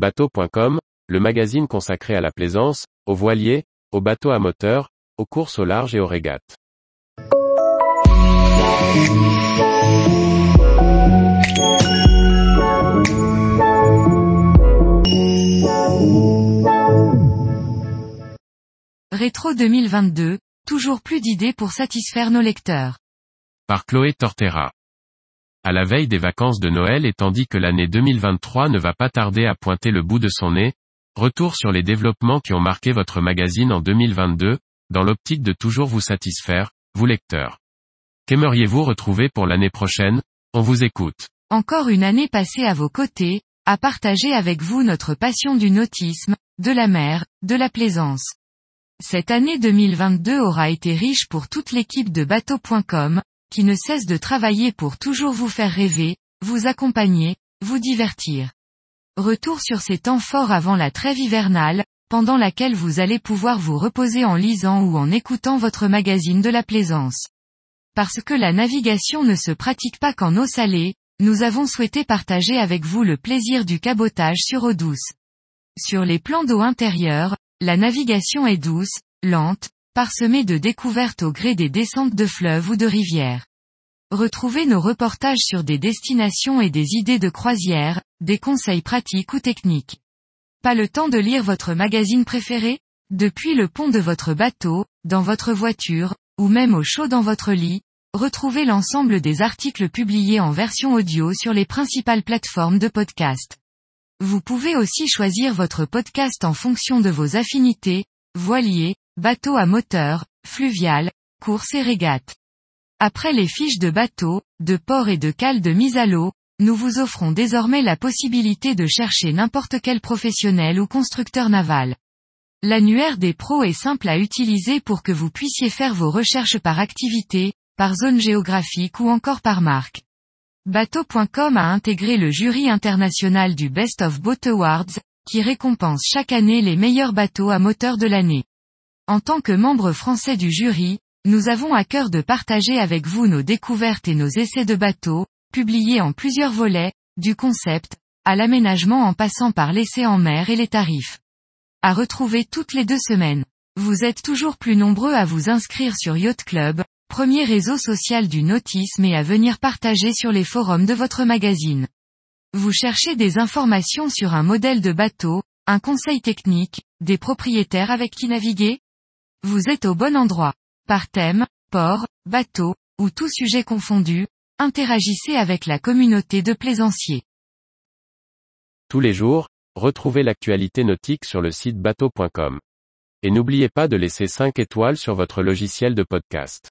Bateau.com, le magazine consacré à la plaisance, aux voiliers, aux bateaux à moteur, aux courses au large et aux régates. Rétro 2022, toujours plus d'idées pour satisfaire nos lecteurs. Par Chloé Tortera. À la veille des vacances de Noël et tandis que l'année 2023 ne va pas tarder à pointer le bout de son nez, retour sur les développements qui ont marqué votre magazine en 2022, dans l'optique de toujours vous satisfaire, vous lecteurs. Qu'aimeriez-vous retrouver pour l'année prochaine? On vous écoute. Encore une année passée à vos côtés, à partager avec vous notre passion du nautisme, de la mer, de la plaisance. Cette année 2022 aura été riche pour toute l'équipe de bateau.com, qui ne cesse de travailler pour toujours vous faire rêver, vous accompagner, vous divertir. Retour sur ces temps forts avant la trêve hivernale, pendant laquelle vous allez pouvoir vous reposer en lisant ou en écoutant votre magazine de la plaisance. Parce que la navigation ne se pratique pas qu'en eau salée, nous avons souhaité partager avec vous le plaisir du cabotage sur eau douce. Sur les plans d'eau intérieurs, la navigation est douce, lente, parsemé de découvertes au gré des descentes de fleuves ou de rivières. Retrouvez nos reportages sur des destinations et des idées de croisière, des conseils pratiques ou techniques. Pas le temps de lire votre magazine préféré? Depuis le pont de votre bateau, dans votre voiture, ou même au chaud dans votre lit, retrouvez l'ensemble des articles publiés en version audio sur les principales plateformes de podcast. Vous pouvez aussi choisir votre podcast en fonction de vos affinités, voilier, bateau à moteur, fluvial, course et régate. Après les fiches de bateau, de port et de cale de mise à l'eau, nous vous offrons désormais la possibilité de chercher n'importe quel professionnel ou constructeur naval. L'annuaire des pros est simple à utiliser pour que vous puissiez faire vos recherches par activité, par zone géographique ou encore par marque. Bateau.com a intégré le jury international du Best of Boat Awards, qui récompense chaque année les meilleurs bateaux à moteur de l'année. En tant que membre français du jury, nous avons à cœur de partager avec vous nos découvertes et nos essais de bateaux, publiés en plusieurs volets, du concept, à l'aménagement en passant par l'essai en mer et les tarifs. À retrouver toutes les deux semaines. Vous êtes toujours plus nombreux à vous inscrire sur Yacht Club, premier réseau social du nautisme et à venir partager sur les forums de votre magazine. Vous cherchez des informations sur un modèle de bateau, un conseil technique, des propriétaires avec qui naviguer? Vous êtes au bon endroit. Par thème, port, bateau, ou tout sujet confondu, interagissez avec la communauté de plaisanciers. Tous les jours, retrouvez l'actualité nautique sur le site bateau.com. Et n'oubliez pas de laisser 5 étoiles sur votre logiciel de podcast.